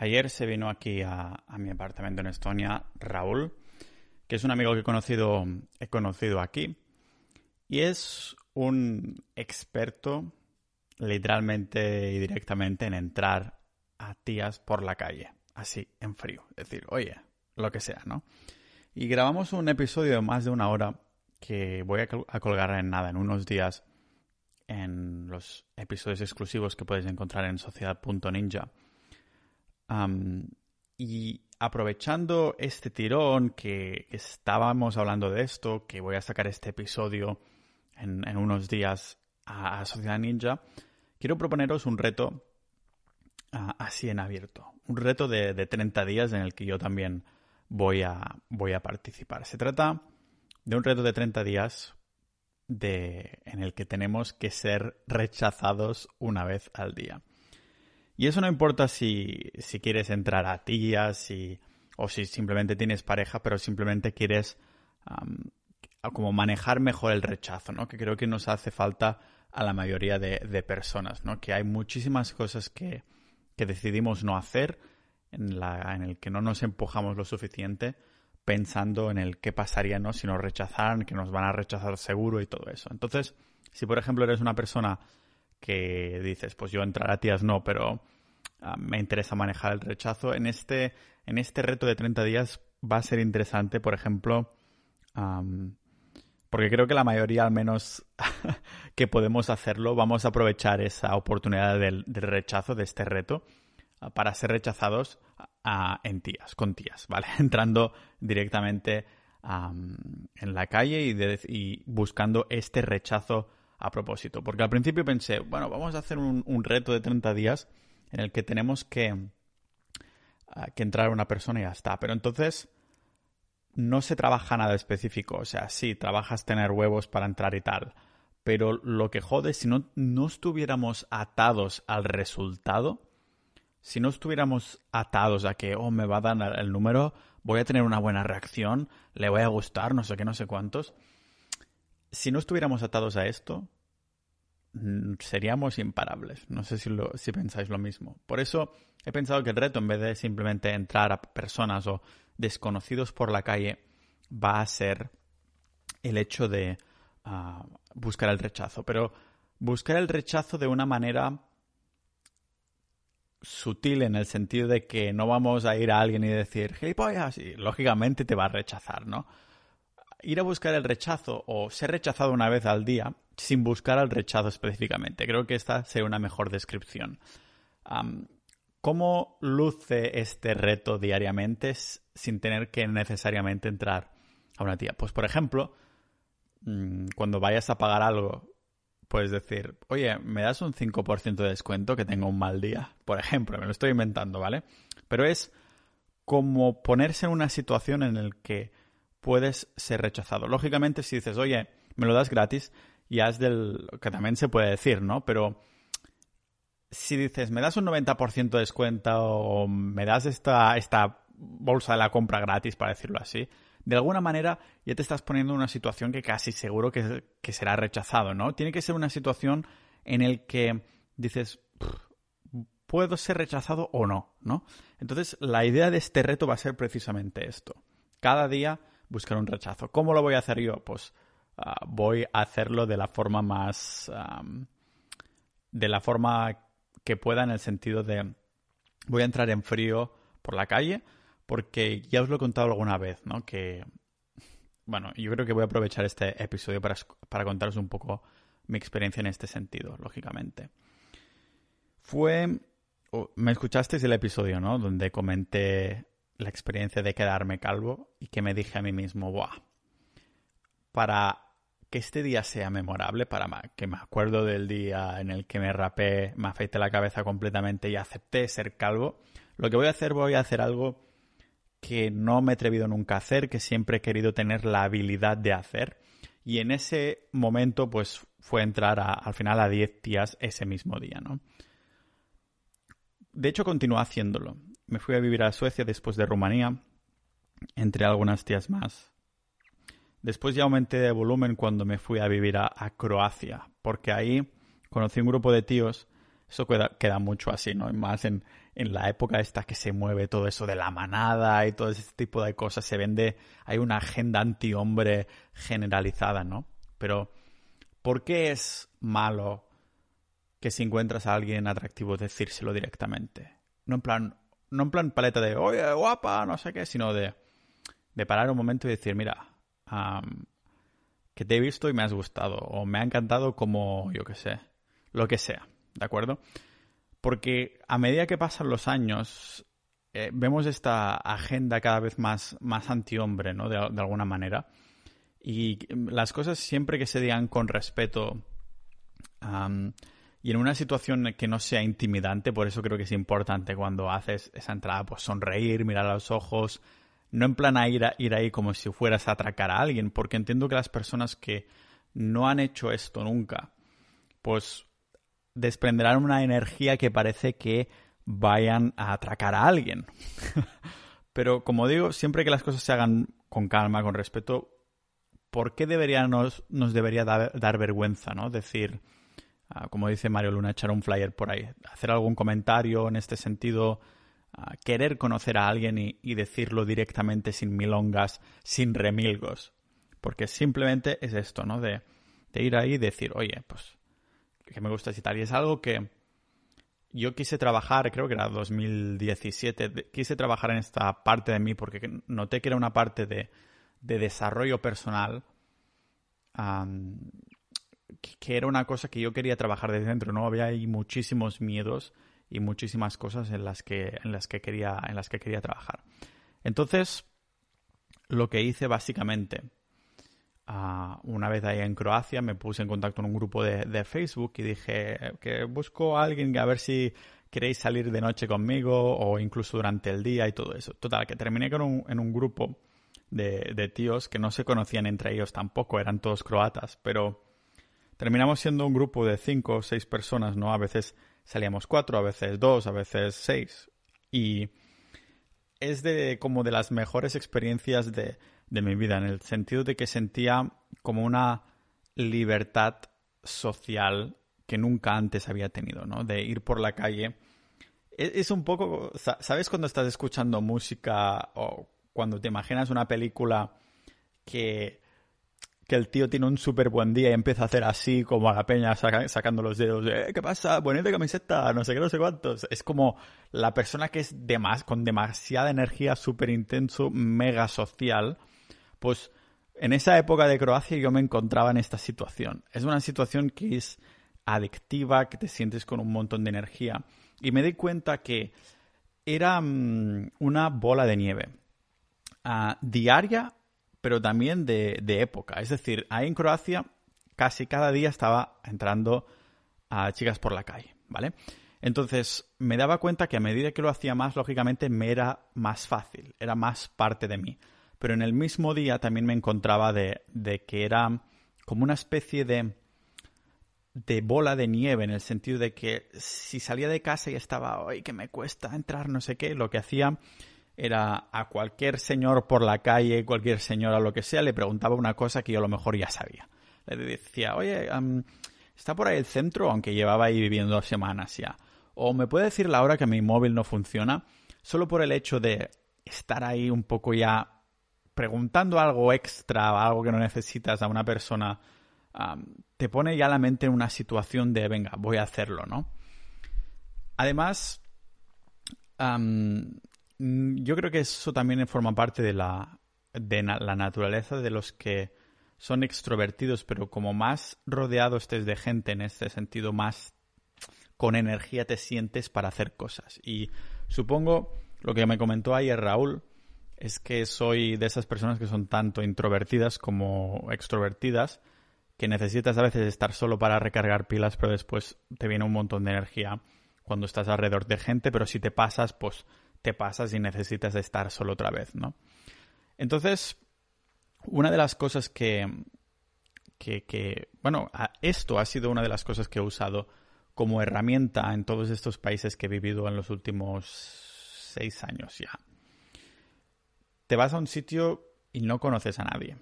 Ayer se vino aquí a, mi apartamento en Estonia Raúl, que es un amigo que he conocido, he conocido aquí, y es un experto literalmente y directamente en entrar a tías por la calle, así, en frío. Es decir, oye, lo que sea, ¿no? Y grabamos un episodio de más de una hora que voy a colgar en nada, en unos días, en los episodios exclusivos que puedes encontrar en y aprovechando este tirón que estábamos hablando de esto, que voy a sacar este episodio en, unos días a, Sociedad Ninja, quiero proponeros un reto así en abierto. Un reto de, 30 días en el que yo también voy a, voy a participar. Se trata de un reto de 30 días de, en el que tenemos que ser rechazados una vez al día. Y eso no importa si, quieres entrar a tías o si simplemente tienes pareja, pero simplemente quieres como manejar mejor el rechazo, ¿no? Que creo que nos hace falta a la mayoría de, personas, ¿no? Que hay muchísimas cosas que, decidimos no hacer, en, la, en el que no nos empujamos lo suficiente, pensando en el qué pasaría, ¿no? Si nos rechazaran, que nos van a rechazar seguro y todo eso. Entonces, si por ejemplo eres una persona que dices, pues yo entrar a tías no, pero ah, me interesa manejar el rechazo. En este, en este reto de 30 días va a ser interesante, por ejemplo, porque creo que la mayoría, al menos que podemos hacerlo, vamos a aprovechar esa oportunidad del, rechazo, de este reto, ah, para ser rechazados en tías, con tías, ¿vale? Entrando directamente en la calle y buscando este rechazo a propósito. Porque al principio pensé, bueno, vamos a hacer un, reto de 30 días en el que tenemos que, ah, que entrar una persona y ya está. Pero entonces no se trabaja nada específico. O sea, sí, trabajas tener huevos para entrar y tal. Pero lo que jode, si no, no estuviéramos atados al resultado, si no estuviéramos atados a que, oh, me va a dar el número, voy a tener una buena reacción, le voy a gustar, no sé qué, no sé cuántos, si no estuviéramos atados a esto, seríamos imparables. No sé si pensáis lo mismo. Por eso he pensado que el reto, en vez de simplemente entrar a personas o desconocidos por la calle, va a ser el hecho de ah, buscar el rechazo. Pero buscar el rechazo de una manera sutil en el sentido de que no vamos a ir a alguien y decir, gilipollas, y lógicamente te va a rechazar, ¿no? ir a buscar el rechazo o ser rechazado una vez al día sin buscar el rechazo específicamente. Creo que esta sería una mejor descripción. ¿Cómo luce este reto diariamente sin tener que necesariamente entrar a una tía? Pues, por ejemplo, mm, cuando vayas a pagar algo, puedes decir, oye, ¿me das un 5% de descuento que tengo un mal día? Por ejemplo, me lo estoy inventando, ¿vale? Pero es como ponerse en una situación en la que puedes ser rechazado. Lógicamente, si dices, oye, me lo das gratis, ya es del. que también se puede decir, ¿no? Pero si dices, me das un 90% de descuento o me das esta, esta bolsa de la compra gratis, para decirlo así, de alguna manera ya te estás poniendo en una situación que casi seguro que, que será rechazado, ¿no? Tiene que ser una situación en el que dices, puedo ser rechazado o no, ¿no? Entonces, la idea de este reto va a ser precisamente esto. Cada día buscar un rechazo. ¿Cómo lo voy a hacer yo? Pues ah, voy a hacerlo de la forma más... de la forma que pueda en el sentido de... Voy a entrar en frío por la calle porque ya os lo he contado alguna vez, ¿no? Que... Bueno, yo creo que voy a aprovechar este episodio para, para contaros un poco mi experiencia en este sentido, lógicamente. Fue... Me escuchasteis el episodio, ¿no? Donde comenté la experiencia de quedarme calvo y que me dije a mí mismo, ¡buah! Para que este día sea memorable, para que me acuerdo del día en el que me rapé, me afeité la cabeza completamente y acepté ser calvo, lo que voy a hacer, voy a hacer algo que no me he atrevido nunca a hacer, que siempre he querido tener la habilidad de hacer. Y en ese momento, pues fue entrar al final a 10 días ese mismo día, ¿no? De hecho, continúo haciéndolo me fui a vivir a Suecia después de Rumanía, entre algunas tías más. Después ya aumenté de volumen cuando me fui a vivir a, Croacia, porque ahí conocí un grupo de tíos, eso queda, mucho así, ¿no? Más en, en la época esta que se mueve todo eso de la manada y todo ese tipo de cosas, se vende, hay una agenda anti-hombre generalizada, ¿no? Pero, ¿por qué es malo que si encuentras a alguien atractivo decírselo directamente? No en plan, no en plan paleta de, oye, guapa, no sé qué, sino de, de parar un momento y decir, mira, que te he visto y me has gustado, o me ha encantado como, yo qué sé, lo que sea, ¿de acuerdo? Porque a medida que pasan los años, eh, vemos esta agenda cada vez más, más antihombre, ¿no? De, alguna manera. Y las cosas siempre que se digan con respeto y en una situación que no sea intimidante, por eso creo que es importante cuando haces esa entrada, pues sonreír, mirar a los ojos, no en plan a ir, a ir ahí como si fueras a atracar a alguien, porque entiendo que las personas que no han hecho esto nunca, pues desprenderán una energía que parece que vayan a atracar a alguien. Pero como digo, siempre que las cosas se hagan con calma, con respeto, ¿por qué debería nos, debería dar, vergüenza, ¿no? Decir, ah, como dice Mario Luna, echar un flyer por ahí, hacer algún comentario en este sentido, querer conocer a alguien y, decirlo directamente sin milongas, sin remilgos. Porque simplemente es esto, ¿no? De, de ir ahí y decir, oye, pues, que me gusta tal. Y es algo que yo quise trabajar, creo que era 2017, quise trabajar en esta parte de mí porque noté que era una parte de, de desarrollo personal que, era una cosa que yo quería trabajar desde dentro, ¿no? Había ahí muchísimos miedos y muchísimas cosas en las que, en las que, quería, en las que quería trabajar. Entonces, lo que hice básicamente, ah, una vez ahí en Croacia, me puse en contacto en un grupo de, Facebook y dije que busco a alguien a ver si queréis salir de noche conmigo o incluso durante el día y todo eso. Total, que terminé con un, en un grupo de, de tíos que no se conocían entre ellos tampoco, eran todos croatas, pero terminamos siendo un grupo de cinco o seis personas, ¿no? A veces salíamos cuatro, a veces dos, a veces seis. Y es de como de las mejores experiencias de, de mi vida, en el sentido de que sentía como una libertad social que nunca antes había tenido, ¿no? De ir por la calle. Es, es, un poco, ¿sabes cuando estás escuchando música o cuando te imaginas una película que que el tío tiene un súper buen día y empieza a hacer así como a la peña sacando los dedos, eh, ¿qué pasa? Bonita camiseta, no sé qué, no sé cuántos. Es como la persona que es de más, con demasiada energía, súper intenso, mega social. Pues en esa época de Croacia yo me encontraba en esta situación. Es una situación que es adictiva, que te sientes con un montón de energía. Y me di cuenta que era mm, una bola de nieve. Uh, diaria pero también de, época. Es decir, ahí en Croacia casi cada día estaba entrando a chicas por la calle, ¿vale? Entonces me daba cuenta que a medida que lo hacía más, lógicamente me era más fácil, era más parte de mí. Pero en el mismo día también me encontraba de, que era como una especie de, de bola de nieve, en el sentido de que si salía de casa y estaba, ay, que me cuesta entrar, no sé qué, lo que hacía era a cualquier señor por la calle, cualquier señora, lo que sea, le preguntaba una cosa que yo a lo mejor ya sabía. Le decía, oye, ¿está por ahí el centro? Aunque llevaba ahí viviendo semanas ya. O me puede decir la hora que mi móvil no funciona, solo por el hecho de estar ahí un poco ya preguntando algo extra, algo que no necesitas a una persona, te pone ya la mente en una situación de, venga, voy a hacerlo, ¿no? Además, yo creo que eso también forma parte de la, de la naturaleza de los que son extrovertidos, pero como más rodeado estés de gente en este sentido, más con energía te sientes para hacer cosas. Y supongo, lo que me comentó ayer Raúl, es que soy de esas personas que son tanto introvertidas como extrovertidas, que necesitas a veces estar solo para recargar pilas, pero después te viene un montón de energía cuando estás alrededor de gente, pero si te pasas, pues te pasas y necesitas estar solo otra vez, ¿no? Entonces, una de las cosas que, que, bueno, esto ha sido una de las cosas que he usado como herramienta en todos estos países que he vivido en los últimos seis años ya. Te vas a un sitio y no conoces a nadie.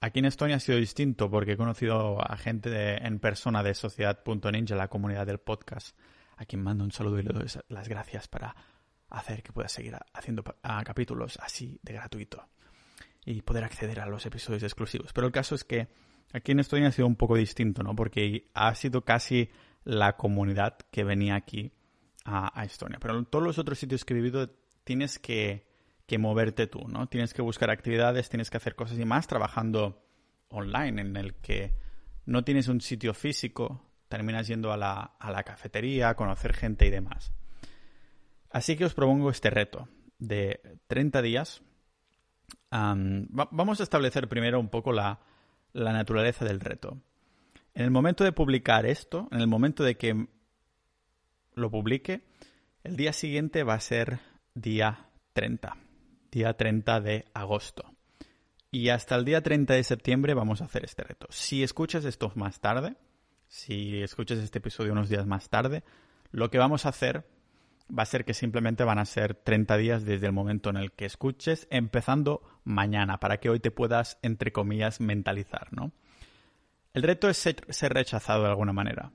Aquí en Estonia ha sido distinto porque he conocido a gente en persona de Sociedad.ninja, la comunidad del podcast a quien mando un saludo y le doy las gracias para hacer que pueda seguir haciendo capítulos así de gratuito y poder acceder a los episodios exclusivos. Pero el caso es que aquí en Estonia ha sido un poco distinto, ¿no? Porque ha sido casi la comunidad que venía aquí a, Estonia. Pero en todos los otros sitios que he vivido tienes que, que, moverte tú, ¿no? Tienes que buscar actividades, tienes que hacer cosas y más trabajando online, en el que no tienes un sitio físico, terminas yendo a la, a la cafetería, a conocer gente y demás. Así que os propongo este reto de 30 días. vamos a establecer primero un poco la, la naturaleza del reto. En el momento de publicar esto, en el momento de que lo publique, el día siguiente va a ser día 30, día 30 de agosto. Y hasta el día 30 de septiembre vamos a hacer este reto. Si escuchas esto más tarde, si escuchas este episodio unos días más tarde, lo que vamos a hacer va a ser que simplemente van a ser 30 días desde el momento en el que escuches, empezando mañana, para que hoy te puedas, entre comillas, mentalizar, ¿no? El reto es ser, rechazado de alguna manera.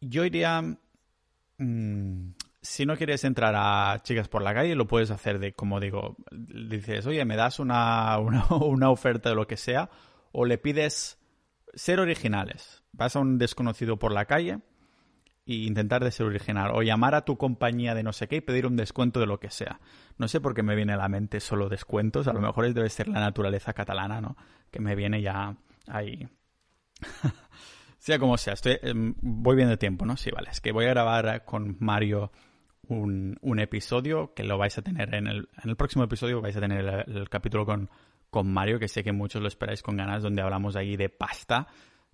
Yo iría... Mm, si no quieres entrar a chicas por la calle, lo puedes hacer de, como digo, dices, oye, me das una, una, oferta de lo que sea, o le pides ser originales. Vas a un desconocido por la calle e intentar de ser original, o llamar a tu compañía de no sé qué y pedir un descuento de lo que sea. No sé por qué me viene a la mente solo descuentos, a lo mejor debe ser la naturaleza catalana, ¿no? Que me viene ya ahí. sea como sea, estoy, em, voy bien de tiempo, ¿no? Sí, vale, es que voy a grabar con Mario un, un, episodio que lo vais a tener en el, en el próximo episodio, vais a tener el, capítulo con, con, Mario, que sé que muchos lo esperáis con ganas, donde hablamos ahí de pasta,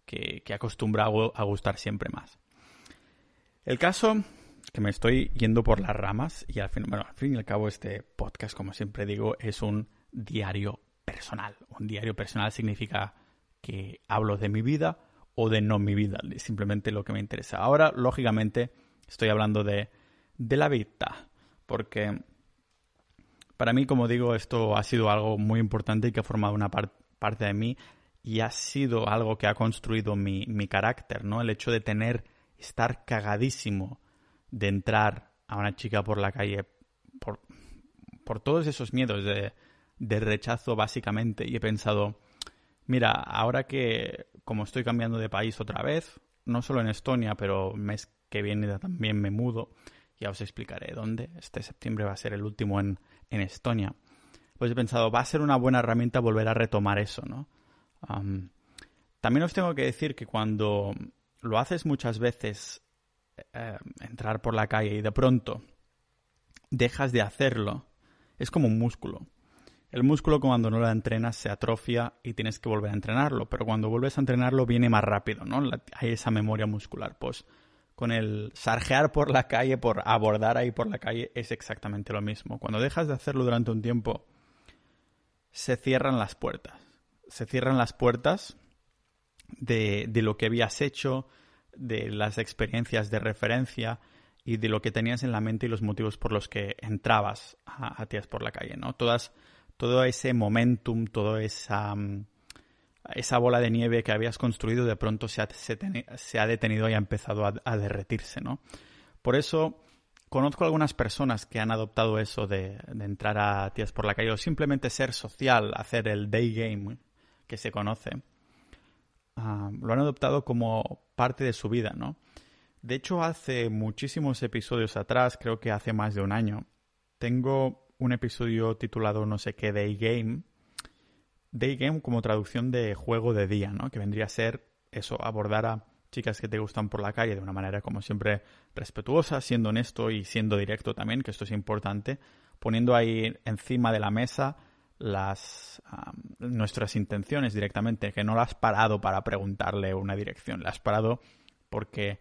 que, que acostumbra a gustar siempre más. El caso que me estoy yendo por las ramas y al fin, bueno, al fin y al cabo este podcast, como siempre digo, es un diario personal. Un diario personal significa que hablo de mi vida o de no mi vida, simplemente lo que me interesa. Ahora, lógicamente, estoy hablando de de la vida, porque para mí, como digo, esto ha sido algo muy importante y que ha formado una parte de mí y ha sido algo que ha construido mi, mi carácter, ¿no? El hecho de tener, estar cagadísimo de entrar a una chica por la calle por, por todos esos miedos de, de rechazo, básicamente, y he pensado, mira, ahora que como estoy cambiando de país otra vez, no solo en Estonia, pero mes que viene también me mudo, ya os explicaré dónde. Este septiembre va a ser el último en, Estonia. Pues he pensado, va a ser una buena herramienta volver a retomar eso, ¿no? también os tengo que decir que cuando lo haces muchas veces, eh, entrar por la calle y de pronto dejas de hacerlo, es como un músculo. El músculo cuando no lo entrenas se atrofia y tienes que volver a entrenarlo, pero cuando vuelves a entrenarlo viene más rápido, ¿no? hay esa memoria muscular. Pues con el sarjear por la calle, por abordar ahí por la calle, es exactamente lo mismo. Cuando dejas de hacerlo durante un tiempo, se cierran las puertas. Se cierran las puertas de, lo que habías hecho, de las experiencias de referencia y de lo que tenías en la mente y los motivos por los que entrabas a, tías por la calle, ¿no? Todas, todo ese momentum, toda esa... Mm, esa bola de nieve que habías construido de pronto se ha, se, ha detenido y ha empezado a, derretirse, ¿no? Por eso conozco algunas personas que han adoptado eso de, entrar a tías por la calle o simplemente ser social, hacer el day game que se conoce. Ah, lo han adoptado como parte de su vida, ¿no? De hecho, hace muchísimos episodios atrás, creo que hace más de un año, tengo un episodio titulado no sé qué Day Game, Day game como traducción de juego de día, ¿no? Que vendría a ser eso, abordar a chicas que te gustan por la calle de una manera como siempre respetuosa, siendo honesto y siendo directo también, que esto es importante, poniendo ahí encima de la mesa las nuestras intenciones directamente, que no las has parado para preguntarle una dirección, las has parado porque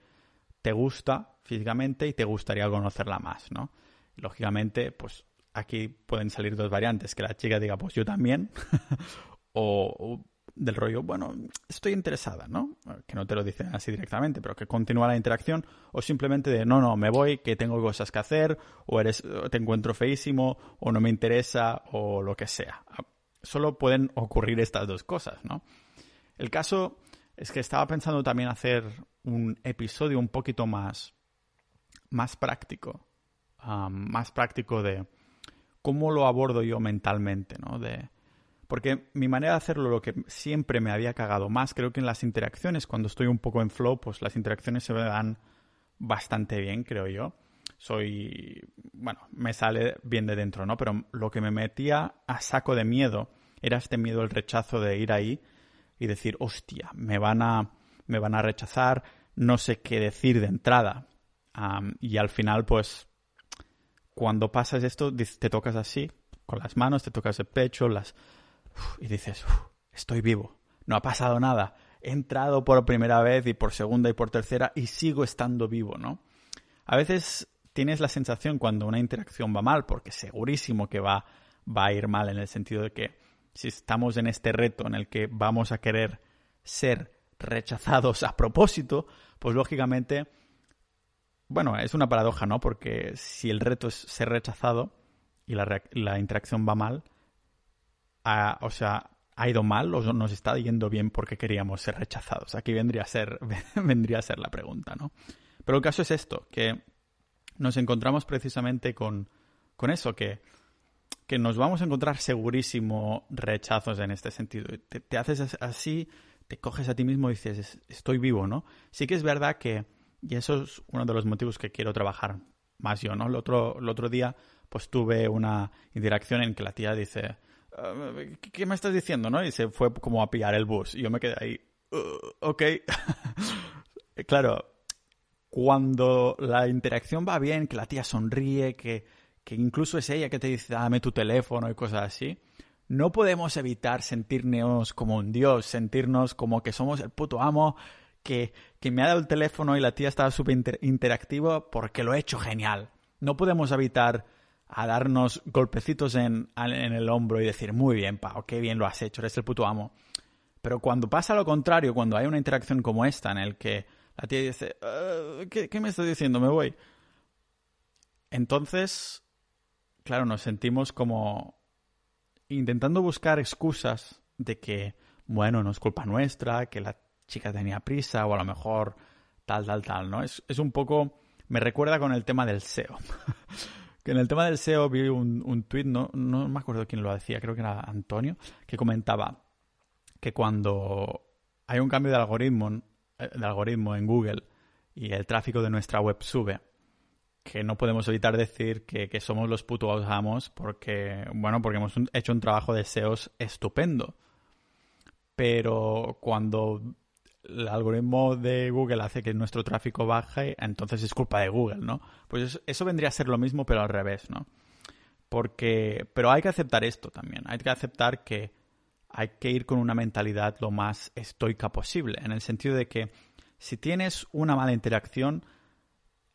te gusta físicamente y te gustaría conocerla más, ¿no? Lógicamente, pues aquí pueden salir dos variantes, que la chica diga, pues yo también, o, del rollo, bueno, estoy interesada, ¿no? Que no te lo dicen así directamente, pero que continúa la interacción, o simplemente de, no, no, me voy, que tengo cosas que hacer, o eres, te encuentro feísimo, o no me interesa, o lo que sea. Solo pueden ocurrir estas dos cosas, ¿no? El caso es que estaba pensando también hacer un episodio un poquito más, más práctico, más práctico de cómo lo abordo yo mentalmente, ¿no? De, porque mi manera de hacerlo, lo que siempre me había cagado más, creo que en las interacciones, cuando estoy un poco en flow, pues las interacciones se me dan bastante bien, creo yo. Soy, bueno, me sale bien de dentro, ¿no? Pero lo que me metía a saco de miedo era este miedo, el rechazo de ir ahí y decir, hostia, me van a, me van a rechazar, no sé qué decir de entrada. y al final, pues, cuando pasas esto, te tocas así, con las manos, te tocas el pecho, las y dices, estoy vivo, no ha pasado nada, he entrado por primera vez y por segunda y por tercera y sigo estando vivo, ¿no? A veces tienes la sensación cuando una interacción va mal, porque segurísimo que va, va a ir mal en el sentido de que si estamos en este reto en el que vamos a querer ser rechazados a propósito, pues lógicamente, bueno, es una paradoja, ¿no? Porque si el reto es ser rechazado y la, la interacción va mal, o sea, ha ido mal o nos está yendo bien porque queríamos ser rechazados. Aquí vendría a ser, vendría a ser la pregunta, ¿no? Pero el caso es esto, que nos encontramos precisamente con, con eso, que, que nos vamos a encontrar segurísimo rechazos en este sentido. Te, haces así, te coges a ti mismo y dices, estoy vivo, ¿no? Sí que es verdad que, y eso es uno de los motivos que quiero trabajar más yo, ¿no? El otro, el otro día, pues tuve una interacción en que la tía dice, ¿qué me estás diciendo? ¿no? Y se fue como a pillar el bus. Y yo me quedé ahí, uh, ok. claro, cuando la interacción va bien, que la tía sonríe, que, que incluso es ella que te dice, dame tu teléfono y cosas así, no podemos evitar sentirnos como un dios, sentirnos como que somos el puto amo, que, que me ha dado el teléfono y la tía estaba súper interactiva porque lo he hecho genial. No podemos evitar a darnos golpecitos en, en, el hombro y decir, muy bien, Pau, qué bien lo has hecho, eres el puto amo. Pero cuando pasa lo contrario, cuando hay una interacción como esta en el que la tía dice, ¿qué, ¿qué, me estás diciendo? Me voy. Entonces, claro, nos sentimos como intentando buscar excusas de que, bueno, no es culpa nuestra, que la chica tenía prisa o a lo mejor tal, tal, tal, ¿no? Es, es un poco... Me recuerda con el tema del SEO. Que en el tema del SEO vi un, un tuit, no, no me acuerdo quién lo decía, creo que era Antonio, que comentaba que cuando hay un cambio de algoritmo, eh, de algoritmo en Google y el tráfico de nuestra web sube, que no podemos evitar decir que, que somos los putos amos porque, bueno, porque hemos hecho un trabajo de SEOs estupendo. Pero cuando el algoritmo de Google hace que nuestro tráfico baje, entonces es culpa de Google, ¿no? Pues eso, vendría a ser lo mismo, pero al revés, ¿no? Porque, pero hay que aceptar esto también. Hay que aceptar que hay que ir con una mentalidad lo más estoica posible, en el sentido de que si tienes una mala interacción,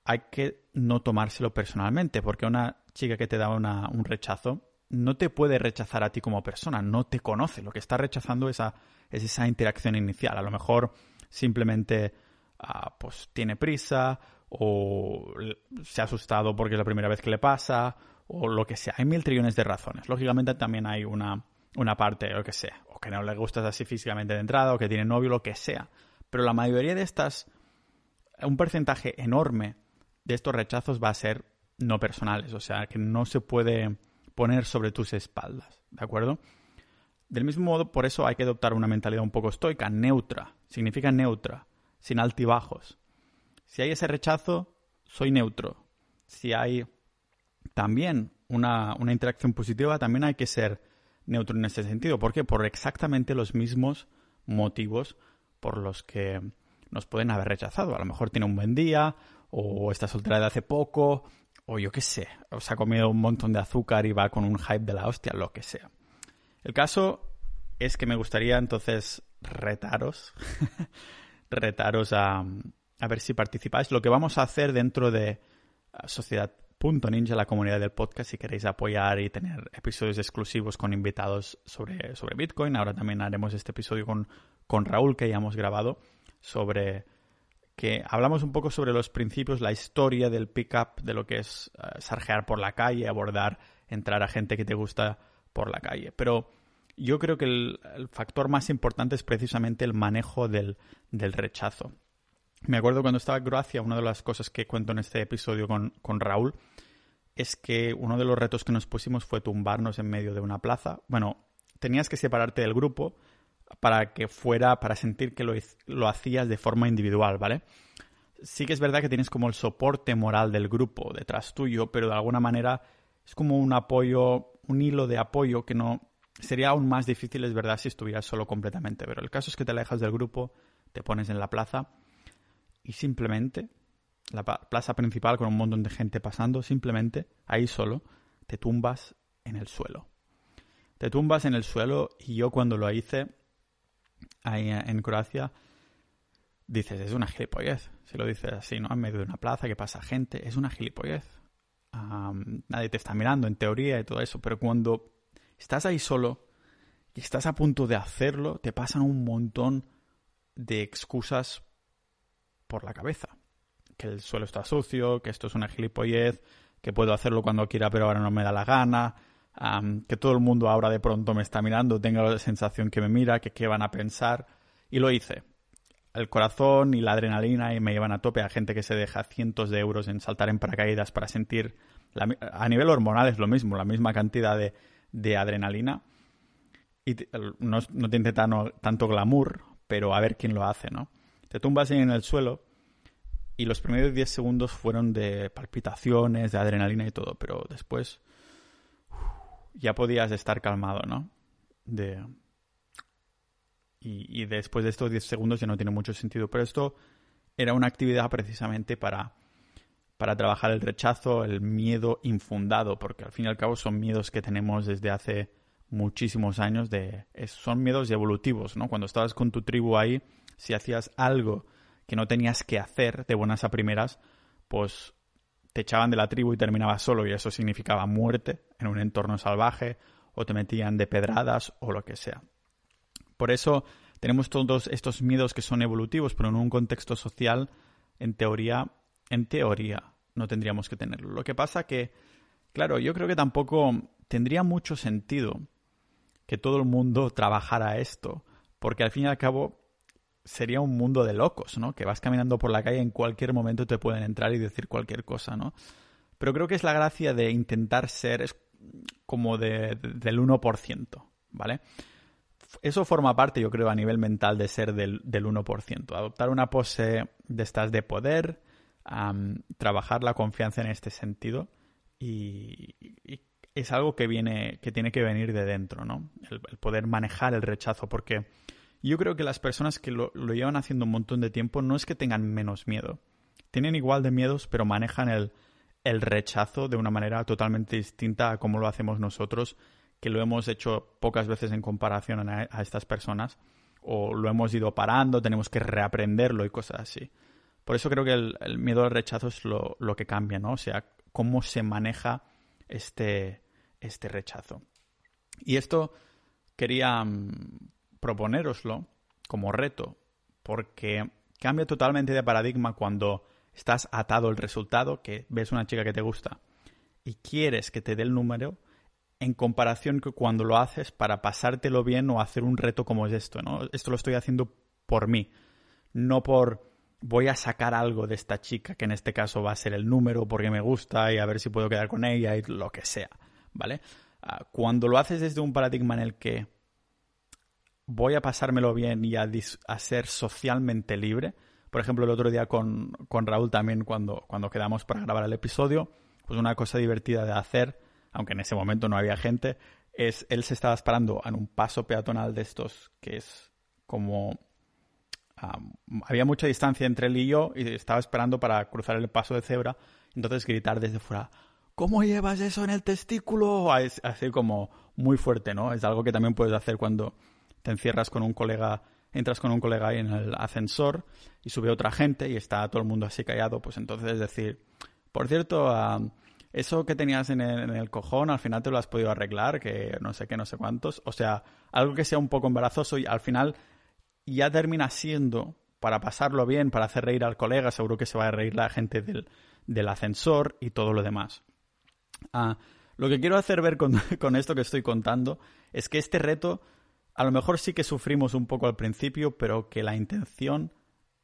hay que no tomárselo personalmente, porque una chica que te da un rechazo no te puede rechazar a ti como persona, no te conoce. Lo que está rechazando es, es esa interacción inicial. A lo mejor simplemente ah, pues tiene prisa o se ha asustado porque es la primera vez que le pasa o lo que sea. Hay mil trillones de razones. Lógicamente también hay una, una parte, lo que sea, o que no le gustas así físicamente de entrada o que tiene novio, lo que sea. Pero la mayoría de estas, un porcentaje enorme de estos rechazos va a ser no personales, o sea, que no se puede poner sobre tus espaldas, ¿de acuerdo? Del mismo modo, por eso hay que adoptar una mentalidad un poco estoica, neutra, significa neutra, sin altibajos. Si hay ese rechazo, soy neutro. Si hay también una, una interacción positiva, también hay que ser neutro en ese sentido. ¿Por qué? Por exactamente los mismos motivos por los que nos pueden haber rechazado. A lo mejor tiene un buen día, o está soltera de hace poco, o yo qué sé, o se ha comido un montón de azúcar y va con un hype de la hostia, lo que sea. El caso es que me gustaría entonces retaros, retaros a, a ver si participáis. Lo que vamos a hacer dentro de Sociedad.ninja, la comunidad del podcast, si queréis apoyar y tener episodios exclusivos con invitados sobre, sobre Bitcoin. Ahora también haremos este episodio con, con Raúl que ya hemos grabado sobre que hablamos un poco sobre los principios, la historia del pick-up, de lo que es uh, sarjear por la calle, abordar, entrar a gente que te gusta por la calle. Pero yo creo que el, el factor más importante es precisamente el manejo del, del, rechazo. Me acuerdo cuando estaba en Croacia, una de las cosas que cuento en este episodio con, con Raúl es que uno de los retos que nos pusimos fue tumbarnos en medio de una plaza. Bueno, tenías que separarte del grupo para que fuera, para sentir que lo, lo hacías de forma individual, ¿vale? Sí que es verdad que tienes como el soporte moral del grupo detrás tuyo, pero de alguna manera es como un apoyo, un hilo de apoyo que no sería aún más difícil, es verdad, si estuvieras solo completamente. Pero el caso es que te alejas del grupo, te pones en la plaza y simplemente la plaza principal con un montón de gente pasando, simplemente ahí solo te tumbas en el suelo. Te tumbas en el suelo y yo cuando lo hice ahí en Croacia, dices, es una gilipollez. Si lo dices así, ¿no? En medio de una plaza que pasa gente, es una gilipollez. nadie te está mirando en teoría y todo eso, pero cuando estás ahí solo y estás a punto de hacerlo, te pasan un montón de excusas por la cabeza que el suelo está sucio, que esto es una gilipollez, que puedo hacerlo cuando quiera pero ahora no me da la gana, que todo el mundo ahora de pronto me está mirando, tengo la sensación que me mira, que qué van a pensar. Y lo hice. El corazón y la adrenalina y me llevan a tope a gente que se deja cientos de euros en saltar en paracaídas para sentir... a nivel hormonal es lo mismo, la misma cantidad de, adrenalina. Y no, no tiene tanto glamour, pero a ver quién lo hace, ¿no? Te tumbas en el suelo y los primeros 10 segundos fueron de palpitaciones, de adrenalina y todo, pero después ya podías estar calmado, ¿no? De... Y, después de estos 10 segundos ya no tiene mucho sentido. Pero esto era una actividad precisamente para, para trabajar el rechazo, el miedo infundado, porque al fin y al cabo son miedos que tenemos desde hace muchísimos años. De, son miedos evolutivos, ¿no? Cuando estabas con tu tribu ahí, si hacías algo que no tenías que hacer de buenas a primeras, pues te echaban de la tribu y terminabas solo y eso significaba muerte en un entorno salvaje o te metían de pedradas o lo que sea. Por eso tenemos todos estos miedos que son evolutivos, pero en un contexto social, en teoría, en teoría, no tendríamos que tenerlo. Lo que pasa que, claro, yo creo que tampoco tendría mucho sentido que todo el mundo trabajara esto, porque al fin y al cabo sería un mundo de locos, ¿no? Que vas caminando por la calle en cualquier momento te pueden entrar y decir cualquier cosa, ¿no? Pero creo que es la gracia de intentar ser como de, del 1%, ¿vale? Eso forma parte, yo creo, a nivel mental de ser del, del 1%. Adoptar una pose de estas de poder, trabajar la confianza en este sentido y, es algo que viene, que tiene que venir de dentro, ¿no? el poder manejar el rechazo, porque yo creo que las personas que lo, llevan haciendo un montón de tiempo no es que tengan menos miedo. Tienen igual de miedos, pero manejan el, el rechazo de una manera totalmente distinta a como lo hacemos nosotros, que lo hemos hecho pocas veces en comparación a, estas personas, o lo hemos ido parando, tenemos que reaprenderlo y cosas así. Por eso creo que el, miedo al rechazo es lo, lo, que cambia, ¿no? O sea, cómo se maneja este, este rechazo. Y esto quería mm, proponéroslo como reto, porque cambia totalmente de paradigma cuando estás atado al resultado, que ves una chica que te gusta y quieres que te dé el número, en comparación que cuando lo haces para pasártelo bien o hacer un reto como es esto, ¿no? Esto lo estoy haciendo por mí, no por voy a sacar algo de esta chica, que en este caso va a ser el número porque me gusta y a ver si puedo quedar con ella y lo que sea, ¿vale? Ah, cuando lo haces desde un paradigma en el que voy a pasármelo bien y a, ser socialmente libre. Por ejemplo, el otro día con, Raúl también, cuando, cuando quedamos para grabar el episodio, pues una cosa divertida de hacer, aunque en ese momento no había gente, es él se estaba esperando en un paso peatonal de estos que es como había mucha distancia entre él y yo y estaba esperando para cruzar el paso de cebra entonces gritar desde fuera ¿cómo llevas eso en el testículo? así como muy fuerte ¿no? es algo que también puedes hacer cuando te encierras con un colega, entras con un colega ahí en el ascensor y sube otra gente y está todo el mundo así callado, pues entonces es decir, por cierto, eso que tenías en el, en el, cojón al final te lo has podido arreglar, que no sé qué, no sé cuántos, o sea, algo que sea un poco embarazoso y al final ya termina siendo para pasarlo bien, para hacer reír al colega, seguro que se va a reír la gente del, del ascensor y todo lo demás. Ah, lo que quiero hacer ver con, esto que estoy contando es que este reto a lo mejor sí que sufrimos un poco al principio, pero que la intención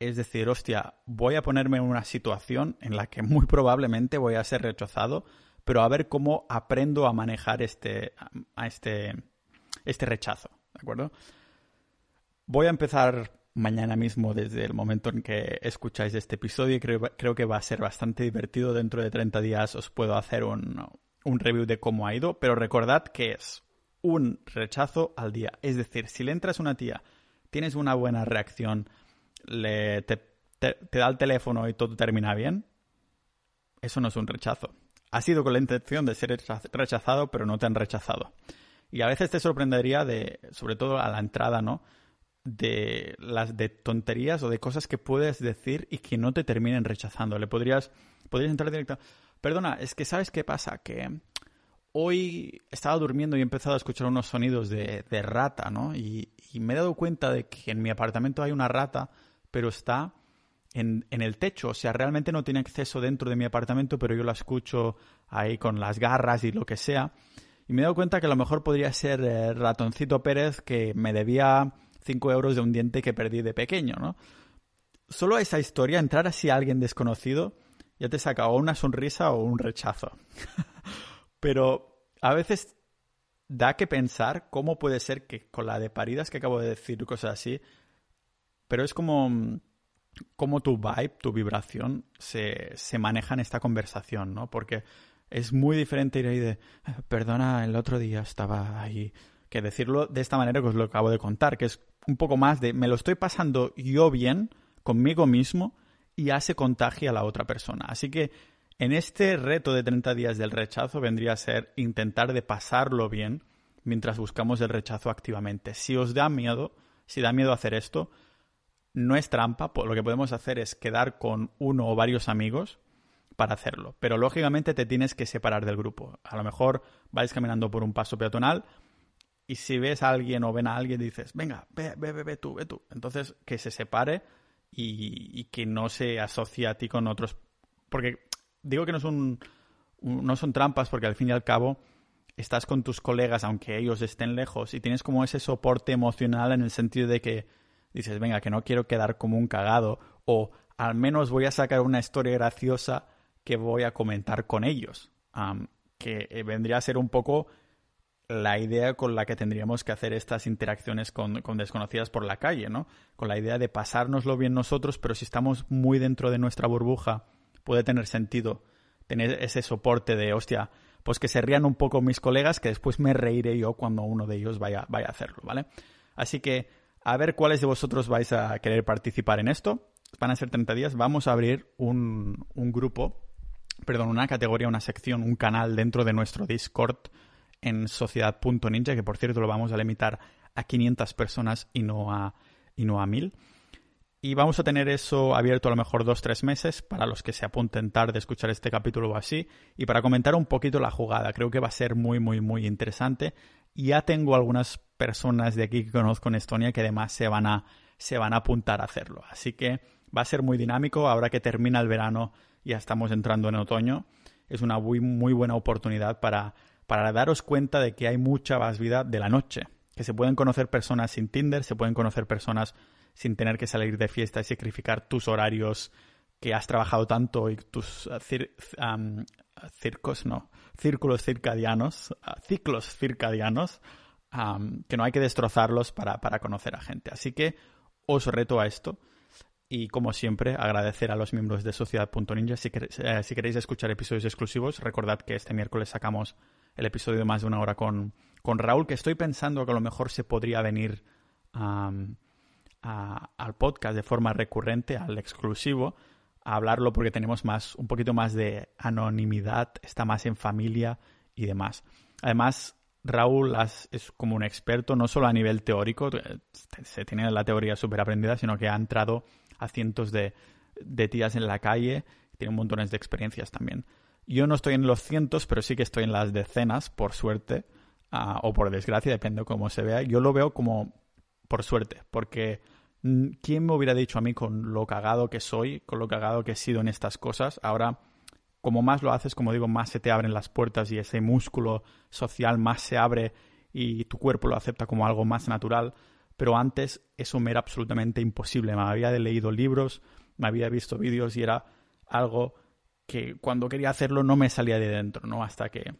es decir, hostia, voy a ponerme en una situación en la que muy probablemente voy a ser rechazado, pero a ver cómo aprendo a manejar este, a este, este rechazo, ¿de acuerdo? Voy a empezar mañana mismo desde el momento en que escucháis este episodio y creo, creo que va a ser bastante divertido. Dentro de 30 días os puedo hacer un, un review de cómo ha ido, pero recordad que es un rechazo al día. Es decir, si le entras una tía, tienes una buena reacción, le, te, da el teléfono y todo termina bien, eso no es un rechazo. Ha sido con la intención de ser rechazado, pero no te han rechazado. Y a veces te sorprendería de, sobre todo a la entrada, ¿no? De las de tonterías o de cosas que puedes decir y que no te terminen rechazando. Le podrías, podrías entrar directo. Perdona, es que sabes qué pasa, que hoy estaba durmiendo y he empezado a escuchar unos sonidos de, rata, ¿no? Y, me he dado cuenta de que en mi apartamento hay una rata, pero está en, el techo. O sea, realmente no tiene acceso dentro de mi apartamento, pero yo la escucho ahí con las garras y lo que sea. Y me he dado cuenta que a lo mejor podría ser eh, Ratoncito Pérez que me debía 5 euros de un diente que perdí de pequeño, ¿no? Solo esa historia, entrar así a alguien desconocido, ya te saca o una sonrisa o un rechazo. Pero a veces da que pensar cómo puede ser que con la de paridas que acabo de decir, cosas así, pero es como, como tu vibe, tu vibración se, se maneja en esta conversación, ¿no? Porque es muy diferente ir ahí de, perdona, el otro día estaba ahí, que decirlo de esta manera que os lo acabo de contar, que es un poco más de, me lo estoy pasando yo bien conmigo mismo y ya se contagia a la otra persona. Así que en este reto de 30 días del rechazo vendría a ser intentar de pasarlo bien mientras buscamos el rechazo activamente. Si os da miedo, si da miedo hacer esto, no es trampa, lo que podemos hacer es quedar con uno o varios amigos para hacerlo. Pero lógicamente te tienes que separar del grupo. A lo mejor vais caminando por un paso peatonal y si ves a alguien o ven a alguien dices, venga, ve, ve, ve, ve tú, ve tú. Entonces que se separe y, y que no se asocie a ti con otros. Porque digo que no son, no son trampas porque al fin y al cabo estás con tus colegas aunque ellos estén lejos y tienes como ese soporte emocional en el sentido de que dices, venga, que no quiero quedar como un cagado o al menos voy a sacar una historia graciosa que voy a comentar con ellos. que eh, vendría a ser un poco la idea con la que tendríamos que hacer estas interacciones con, con, desconocidas por la calle, ¿no? Con la idea de pasárnoslo bien nosotros, pero si estamos muy dentro de nuestra burbuja puede tener sentido tener ese soporte de, hostia, pues que se rían un poco mis colegas, que después me reiré yo cuando uno de ellos vaya, vaya a hacerlo, ¿vale? Así que a ver cuáles de vosotros vais a querer participar en esto. Van a ser 30 días. Vamos a abrir un, un grupo, perdón, una categoría, una sección, un canal dentro de nuestro Discord en sociedad.ninja, que por cierto lo vamos a limitar a 500 personas y no a, y no a 1000. Y vamos a tener eso abierto a lo mejor dos, tres meses para los que se apunten tarde a escuchar este capítulo o así. Y para comentar un poquito la jugada. Creo que va a ser muy, muy, muy interesante. Ya tengo algunas personas de aquí que conozco en Estonia que además se van a, se van a apuntar a hacerlo. Así que va a ser muy dinámico. Ahora que termina el verano, ya estamos entrando en otoño. Es una muy, muy buena oportunidad para, para daros cuenta de que hay mucha más vida de la noche. Que se pueden conocer personas sin Tinder, se pueden conocer personas sin tener que salir de fiesta y sacrificar tus horarios que has trabajado tanto y tus uh, circos, no, círculos circadianos, uh, ciclos circadianos, que no hay que destrozarlos para, para conocer a gente. Así que os reto a esto y como siempre agradecer a los miembros de Sociedad.ninja. Si, eh, si queréis escuchar episodios exclusivos, recordad que este miércoles sacamos el episodio de más de una hora con, con Raúl, que estoy pensando que a lo mejor se podría venir al podcast de forma recurrente, al exclusivo, a hablarlo porque tenemos más, un poquito más de anonimidad, está más en familia y demás. Además, Raúl es como un experto, no solo a nivel teórico, eh, se tiene la teoría súper aprendida, sino que ha entrado a cientos de, de tías en la calle, tiene montones de experiencias también. Yo no estoy en los cientos, pero sí que estoy en las decenas, por suerte, ah, o por desgracia, depende de cómo se vea. Yo lo veo como por suerte, porque Mm, ¿quién me hubiera dicho a mí con lo cagado que soy, con lo cagado que he sido en estas cosas? Ahora, como más lo haces, como digo, más se te abren las puertas y ese músculo social más se abre y tu cuerpo lo acepta como algo más natural, pero antes eso me era absolutamente imposible. Me había leído libros, me había visto vídeos y era algo que cuando quería hacerlo no me salía de dentro, ¿no? Hasta que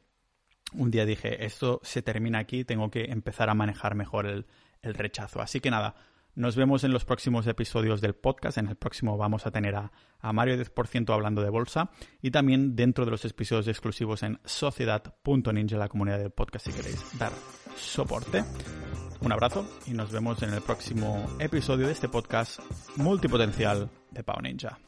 un día dije, esto se termina aquí, tengo que empezar a manejar mejor el, el rechazo. Así que nada, nos vemos en los próximos episodios del podcast. En el próximo vamos a tener a, Mario 10% hablando de bolsa y también dentro de los episodios exclusivos en sociedad.ninja, la comunidad del podcast, si queréis dar soporte. Un abrazo y nos vemos en el próximo episodio de este podcast multipotencial de Pau Ninja.